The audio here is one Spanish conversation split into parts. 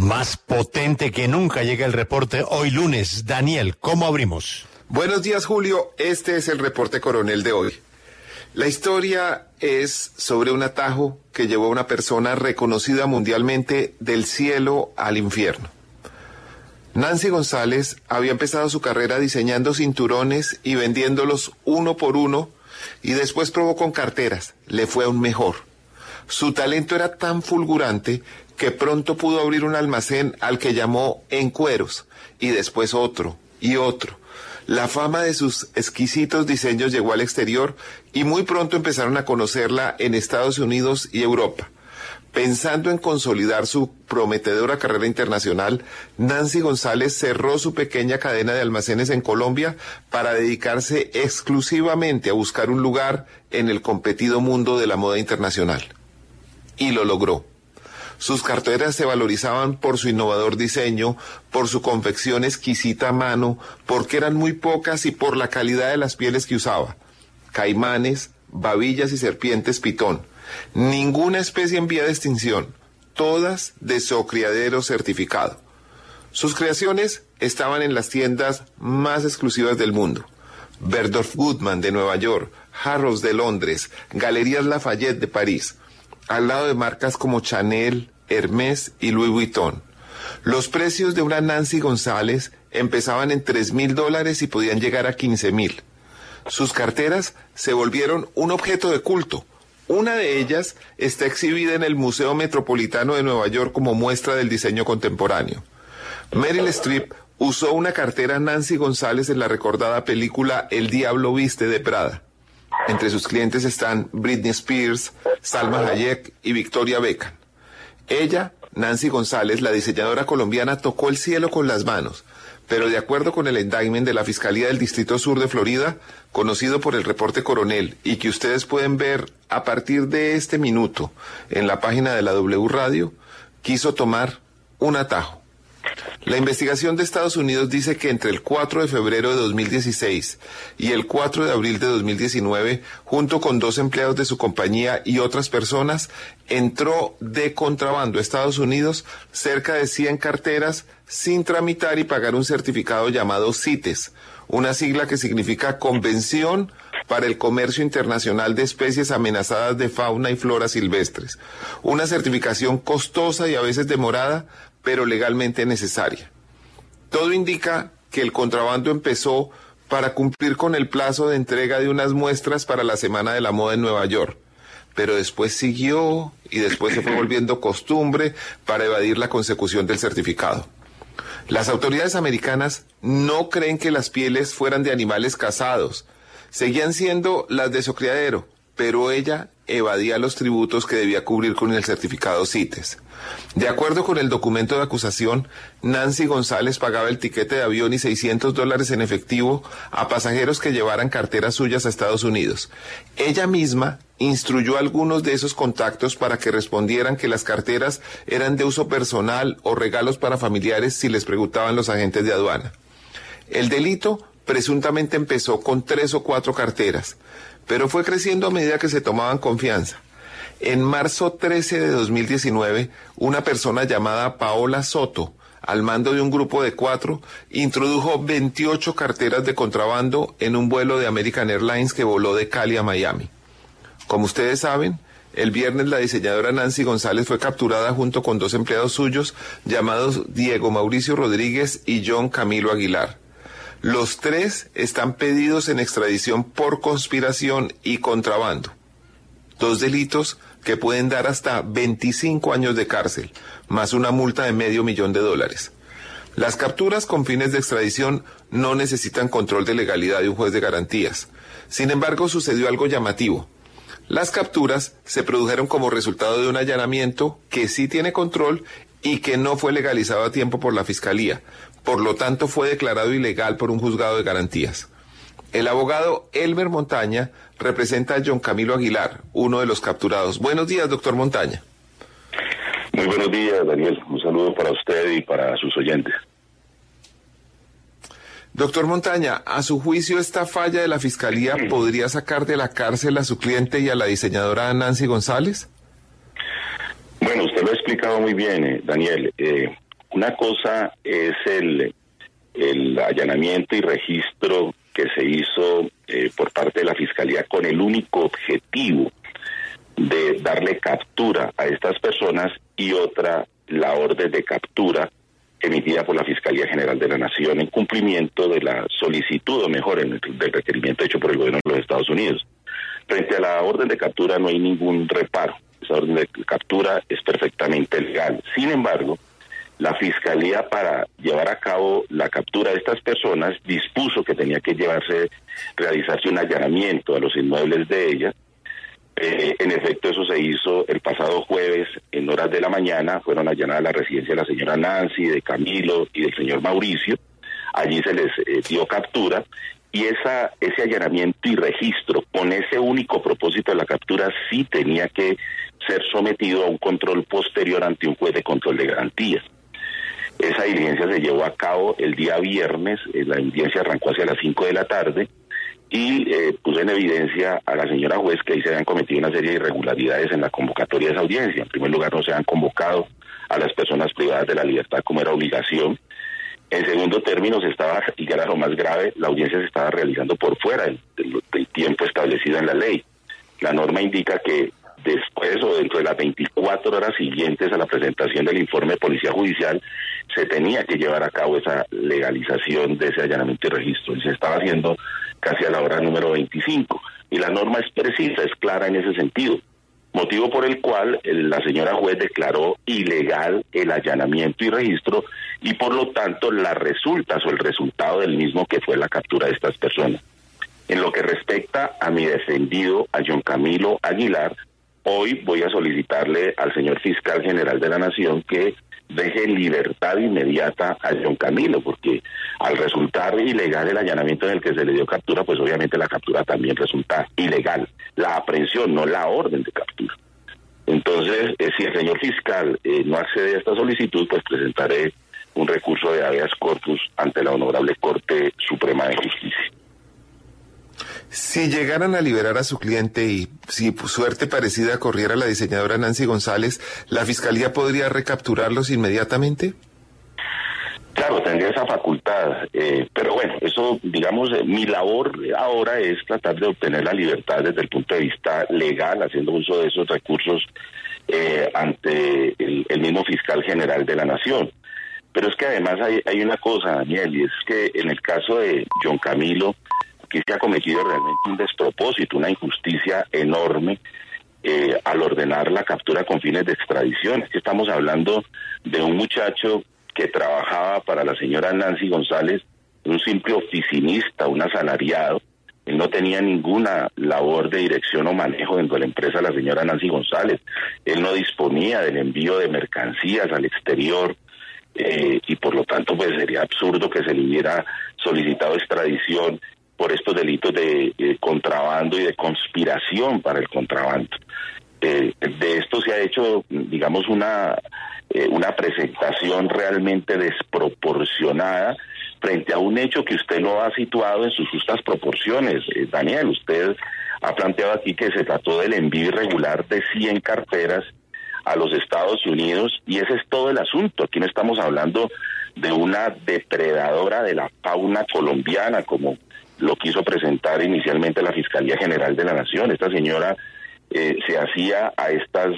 Más potente que nunca llega el reporte hoy lunes. Daniel, ¿cómo abrimos? Buenos días, Julio. Este es el reporte coronel de hoy. La historia es sobre un atajo que llevó a una persona reconocida mundialmente del cielo al infierno. Nancy González había empezado su carrera diseñando cinturones y vendiéndolos uno por uno y después probó con carteras. Le fue aún mejor. Su talento era tan fulgurante que pronto pudo abrir un almacén al que llamó En Cueros y después otro y otro. La fama de sus exquisitos diseños llegó al exterior y muy pronto empezaron a conocerla en Estados Unidos y Europa. Pensando en consolidar su prometedora carrera internacional, Nancy González cerró su pequeña cadena de almacenes en Colombia para dedicarse exclusivamente a buscar un lugar en el competido mundo de la moda internacional. Y lo logró. Sus carteras se valorizaban por su innovador diseño, por su confección exquisita a mano, porque eran muy pocas y por la calidad de las pieles que usaba. Caimanes, babillas y serpientes pitón Ninguna especie en vía de extinción, todas de criadero certificado. Sus creaciones estaban en las tiendas más exclusivas del mundo. Berdorf Goodman de Nueva York, Harrods de Londres, Galerías Lafayette de París, al lado de marcas como Chanel, Hermès y Louis Vuitton. Los precios de una Nancy González empezaban en tres mil dólares y podían llegar a quince mil. Sus carteras se volvieron un objeto de culto, una de ellas está exhibida en el Museo Metropolitano de Nueva York como muestra del diseño contemporáneo. Meryl Streep usó una cartera Nancy González en la recordada película El Diablo Viste de Prada. Entre sus clientes están Britney Spears, Salma Hayek y Victoria Beckham. Ella, Nancy González, la diseñadora colombiana, tocó el cielo con las manos pero de acuerdo con el indictment de la Fiscalía del Distrito Sur de Florida, conocido por el reporte coronel y que ustedes pueden ver a partir de este minuto en la página de la W Radio, quiso tomar un atajo. La investigación de Estados Unidos dice que entre el 4 de febrero de 2016 y el 4 de abril de 2019, junto con dos empleados de su compañía y otras personas, entró de contrabando a Estados Unidos cerca de 100 carteras sin tramitar y pagar un certificado llamado CITES, una sigla que significa Convención para el Comercio Internacional de Especies Amenazadas de Fauna y Flora Silvestres. Una certificación costosa y a veces demorada, pero legalmente necesaria. Todo indica que el contrabando empezó para cumplir con el plazo de entrega de unas muestras para la Semana de la Moda en Nueva York, pero después siguió y después se fue volviendo costumbre para evadir la consecución del certificado. Las autoridades americanas no creen que las pieles fueran de animales cazados, seguían siendo las de su criadero, pero ella evadía los tributos que debía cubrir con el certificado CITES. De acuerdo con el documento de acusación, Nancy González pagaba el tiquete de avión y 600 dólares en efectivo a pasajeros que llevaran carteras suyas a Estados Unidos. Ella misma instruyó algunos de esos contactos para que respondieran que las carteras eran de uso personal o regalos para familiares si les preguntaban los agentes de aduana. El delito presuntamente empezó con tres o cuatro carteras, pero fue creciendo a medida que se tomaban confianza. En marzo 13 de 2019, una persona llamada Paola Soto, al mando de un grupo de cuatro, introdujo 28 carteras de contrabando en un vuelo de American Airlines que voló de Cali a Miami. Como ustedes saben, el viernes la diseñadora Nancy González fue capturada junto con dos empleados suyos llamados Diego Mauricio Rodríguez y John Camilo Aguilar. Los tres están pedidos en extradición por conspiración y contrabando. Dos delitos que pueden dar hasta 25 años de cárcel, más una multa de medio millón de dólares. Las capturas con fines de extradición no necesitan control de legalidad de un juez de garantías. Sin embargo, sucedió algo llamativo. Las capturas se produjeron como resultado de un allanamiento que sí tiene control y que no fue legalizado a tiempo por la Fiscalía. Por lo tanto, fue declarado ilegal por un juzgado de garantías. El abogado Elmer Montaña representa a John Camilo Aguilar, uno de los capturados. Buenos días, doctor Montaña. Muy buenos días, Daniel. Un saludo para usted y para sus oyentes. Doctor Montaña, a su juicio, esta falla de la Fiscalía podría sacar de la cárcel a su cliente y a la diseñadora Nancy González? Bueno, usted lo ha explicado muy bien, eh, Daniel. Eh, una cosa es el, el allanamiento y registro que se hizo eh, por parte de la Fiscalía con el único objetivo de darle captura a estas personas y otra la orden de captura emitida por la Fiscalía General de la Nación en cumplimiento de la solicitud, o mejor, en el, del requerimiento hecho por el gobierno de los Estados Unidos. Frente a la orden de captura no hay ningún reparo. Esa orden de captura es perfectamente legal. Sin embargo, la Fiscalía para llevar a cabo la captura de estas personas dispuso que tenía que llevarse, realizarse un allanamiento a los inmuebles de ella. Eh, en efecto, eso se hizo el pasado jueves en horas de la mañana. Fueron allanadas la residencia de la señora Nancy, de Camilo y del señor Mauricio. Allí se les eh, dio captura y esa, ese allanamiento y registro con ese único propósito de la captura sí tenía que ser sometido a un control posterior ante un juez de control de garantías. Esa diligencia se llevó a cabo el día viernes, eh, la diligencia arrancó hacia las 5 de la tarde y eh, puso en evidencia a la señora juez que ahí se habían cometido una serie de irregularidades en la convocatoria de esa audiencia. En primer lugar, no se han convocado a las personas privadas de la libertad como era obligación. En segundo término, se estaba, y era lo más grave, la audiencia se estaba realizando por fuera del, del tiempo establecido en la ley. La norma indica que después o dentro de las 24 horas siguientes a la presentación del informe de policía judicial, se tenía que llevar a cabo esa legalización de ese allanamiento y registro. Y se estaba haciendo casi a la hora número 25. Y la norma es precisa, es clara en ese sentido. Motivo por el cual la señora juez declaró ilegal el allanamiento y registro y por lo tanto las resultas o el resultado del mismo que fue la captura de estas personas. En lo que respecta a mi defendido, a John Camilo Aguilar, Hoy voy a solicitarle al señor fiscal general de la Nación que deje libertad inmediata a John Camilo, porque al resultar ilegal el allanamiento en el que se le dio captura, pues obviamente la captura también resulta ilegal. La aprehensión, no la orden de captura. Entonces, eh, si el señor fiscal eh, no accede a esta solicitud, pues presentaré un recurso de habeas corpus ante la Honorable Corte Suprema de Justicia. Si llegaran a liberar a su cliente y si suerte parecida corriera la diseñadora Nancy González, ¿la fiscalía podría recapturarlos inmediatamente? Claro, tendría esa facultad, eh, pero bueno, eso, digamos, eh, mi labor ahora es tratar de obtener la libertad desde el punto de vista legal, haciendo uso de esos recursos eh, ante el, el, mismo fiscal general de la Nación. Pero es que además hay, hay una cosa, Daniel, y es que en el caso de John Camilo, aquí se ha cometido realmente un despropósito, una injusticia enorme eh, al ordenar la captura con fines de extradición. Es que estamos hablando de un muchacho que trabajaba para la señora Nancy González, un simple oficinista, un asalariado. Él no tenía ninguna labor de dirección o manejo dentro de la empresa la señora Nancy González. Él no disponía del envío de mercancías al exterior. Eh, y por lo tanto pues sería absurdo que se le hubiera solicitado extradición por estos delitos de, contrabando y de conspiración para el contrabando. Eh, de esto se ha hecho, digamos, una, eh, una presentación realmente desproporcionada frente a un hecho que usted lo ha situado en sus justas proporciones. Eh, Daniel, usted ha planteado aquí que se trató del envío irregular de 100 carteras a los Estados Unidos y ese es todo el asunto. Aquí no estamos hablando de una depredadora de la fauna colombiana como lo quiso presentar inicialmente la Fiscalía General de la Nación. Esta señora eh, se hacía a estas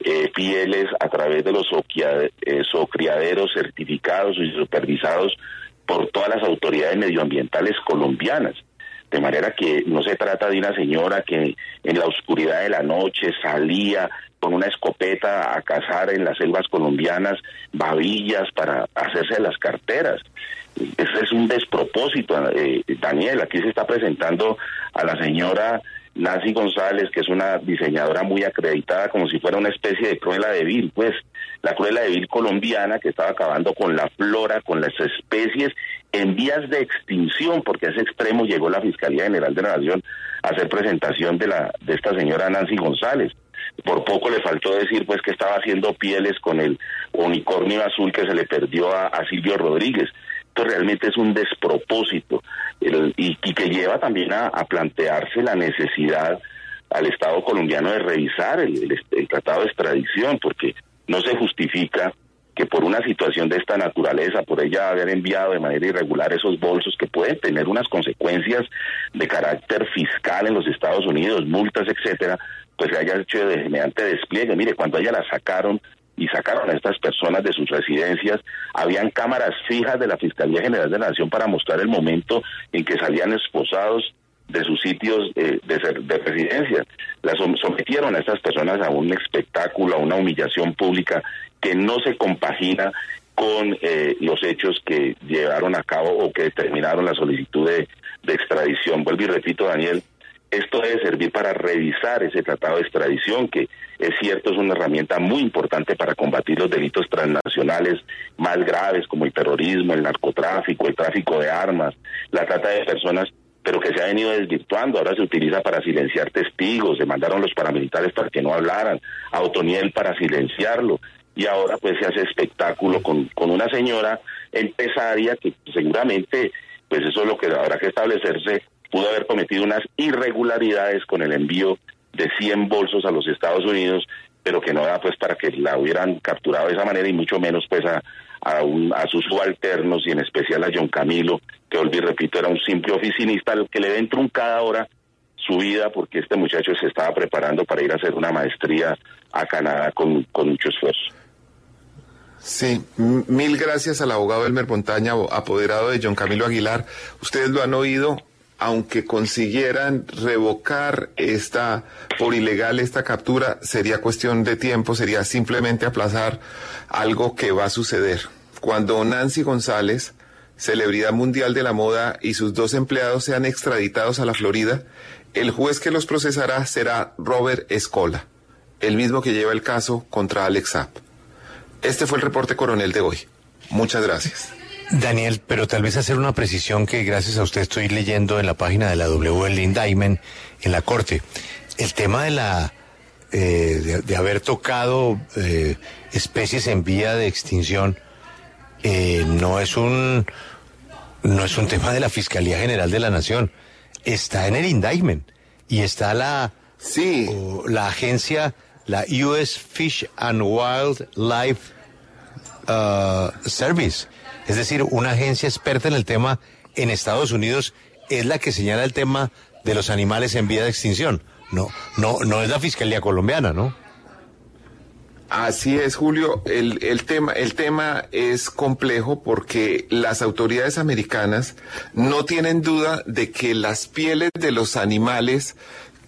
eh, pieles a través de los eh, socriaderos certificados y supervisados por todas las autoridades medioambientales colombianas. De manera que no se trata de una señora que en la oscuridad de la noche salía con una escopeta a cazar en las selvas colombianas babillas para hacerse las carteras. Ese es un despropósito, eh, Daniel. Aquí se está presentando a la señora Nancy González, que es una diseñadora muy acreditada, como si fuera una especie de Cruella de Vil, pues la Cruella de Vil colombiana que estaba acabando con la flora, con las especies en vías de extinción, porque a ese extremo llegó la Fiscalía General de la Nación a hacer presentación de la de esta señora Nancy González. Por poco le faltó decir pues que estaba haciendo pieles con el unicornio azul que se le perdió a Silvio Rodríguez realmente es un despropósito y, que lleva también a, plantearse la necesidad al Estado colombiano de revisar el, tratado de extradición, porque no se justifica que por una situación de esta naturaleza, por ella haber enviado de manera irregular esos bolsos que pueden tener unas consecuencias de carácter fiscal en los Estados Unidos, multas, etcétera, pues se haya hecho de mediante despliegue. Mire, cuando ella la sacaron y sacaron a estas personas de sus residencias, habían cámaras fijas de la Fiscalía General de la Nación para mostrar el momento en que salían esposados de sus sitios eh, de, de, residencia. Las sometieron a estas personas a un espectáculo, a una humillación pública que no se compagina con eh, los hechos que llevaron a cabo o que determinaron la solicitud de, de extradición. Vuelvo y repito, Daniel, esto debe servir para revisar ese tratado de extradición, que es cierto, es una herramienta muy importante para combatir los delitos transnacionales más graves como el terrorismo, el narcotráfico, el tráfico de armas, la trata de personas pero que se ha venido desvirtuando. Ahora se utiliza para silenciar testigos, se mandaron los paramilitares para que no hablaran, a Otoniel para silenciarlo, y ahora pues se hace espectáculo con, con una señora empresaria que seguramente, pues eso es lo que habrá que establecerse, pudo haber cometido unas irregularidades con el envío de 100 bolsos a los Estados Unidos, pero que no da pues para que la hubieran capturado de esa manera y mucho menos pues a, a, un, a sus subalternos y en especial a John Camilo, que olvidé, repito, era un simple oficinista al que le den truncada ahora su vida porque este muchacho se estaba preparando para ir a hacer una maestría a Canadá con, con mucho esfuerzo. Sí, mil gracias al abogado Elmer Montaña, apoderado de John Camilo Aguilar. Ustedes lo han oído, aunque consiguieran revocar esta por ilegal esta captura, sería cuestión de tiempo, sería simplemente aplazar algo que va a suceder. Cuando Nancy González, celebridad mundial de la moda, y sus dos empleados sean extraditados a la Florida, el juez que los procesará será Robert Escola, el mismo que lleva el caso contra Alex Zapp. Este fue el reporte coronel de hoy. Muchas gracias. Daniel, pero tal vez hacer una precisión que gracias a usted estoy leyendo en la página de la W el Indictment en la Corte. El tema de la eh, de, haber tocado eh, especies en vía de extinción eh, no es un no es un tema de la Fiscalía General de la Nación. Está en el Indictment y está la sí. la agencia la US Fish and Wildlife uh, Service es decir, una agencia experta en el tema en Estados Unidos es la que señala el tema de los animales en vía de extinción. No, no, no es la Fiscalía colombiana, ¿no? Así es, Julio. El, el, tema, el tema es complejo porque las autoridades americanas no tienen duda de que las pieles de los animales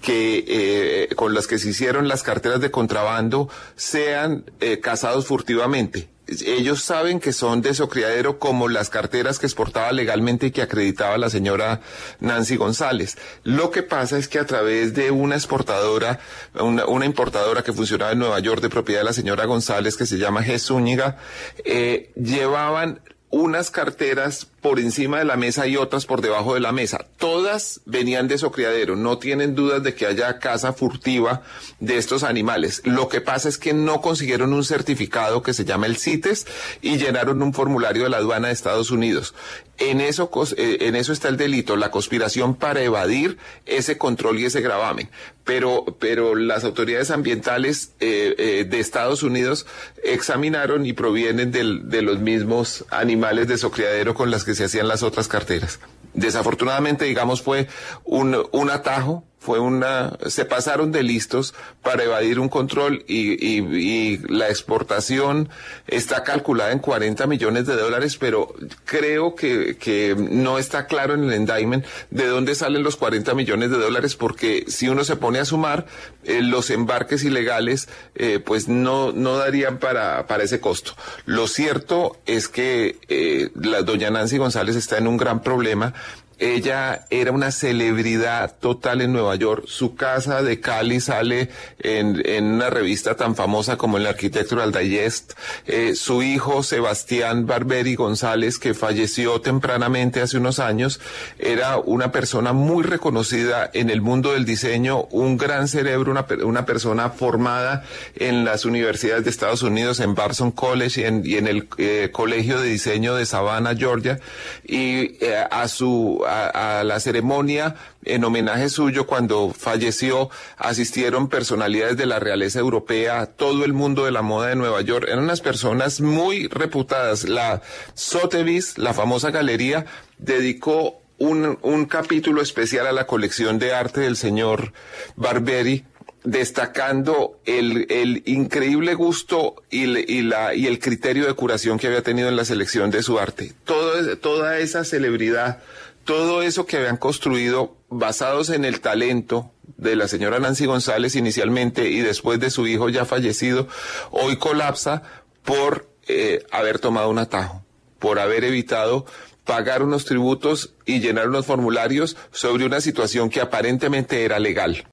que eh, con las que se hicieron las carteras de contrabando sean eh, cazados furtivamente ellos saben que son de su criadero como las carteras que exportaba legalmente y que acreditaba la señora Nancy González. Lo que pasa es que a través de una exportadora, una, importadora que funcionaba en Nueva York de propiedad de la señora González que se llama G. Zúñiga, eh, llevaban unas carteras por encima de la mesa y otras por debajo de la mesa. Todas venían de su criadero, no tienen dudas de que haya caza furtiva de estos animales. Lo que pasa es que no consiguieron un certificado que se llama el CITES y llenaron un formulario de la aduana de Estados Unidos. En eso, eh, en eso está el delito, la conspiración para evadir ese control y ese gravamen. Pero, pero las autoridades ambientales eh, eh, de Estados Unidos examinaron y provienen del, de los mismos animales de su criadero con las que se hacían las otras carteras. Desafortunadamente, digamos, fue un, un atajo fue una, se pasaron de listos para evadir un control y, y, la exportación está calculada en 40 millones de dólares, pero creo que, que no está claro en el endowment de dónde salen los 40 millones de dólares, porque si uno se pone a sumar, eh, los embarques ilegales, eh, pues no, no darían para, para ese costo. Lo cierto es que eh, la doña Nancy González está en un gran problema ella era una celebridad total en Nueva York. Su casa de Cali sale en, una revista tan famosa como el Architectural Digest. Eh, su hijo, Sebastián Barberi González, que falleció tempranamente hace unos años, era una persona muy reconocida en el mundo del diseño, un gran cerebro, una, persona formada en las universidades de Estados Unidos, en Babson College y en, y en el eh, Colegio de Diseño de Savannah, Georgia. Y eh, a su a, la ceremonia en homenaje suyo cuando falleció, asistieron personalidades de la realeza europea, todo el mundo de la moda de Nueva York. Eran unas personas muy reputadas. La Sotheby's, la famosa galería, dedicó un, un capítulo especial a la colección de arte del señor Barberi destacando el, el increíble gusto y, la, y el criterio de curación que había tenido en la selección de su arte. Todo, toda esa celebridad, todo eso que habían construido basados en el talento de la señora Nancy González inicialmente y después de su hijo ya fallecido, hoy colapsa por eh, haber tomado un atajo, por haber evitado pagar unos tributos y llenar unos formularios sobre una situación que aparentemente era legal.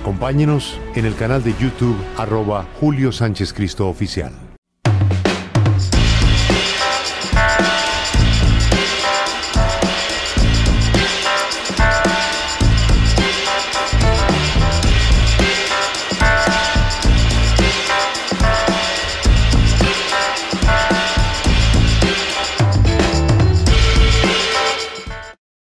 Acompáñenos en el canal de YouTube arroba Julio Sánchez Cristo Oficial.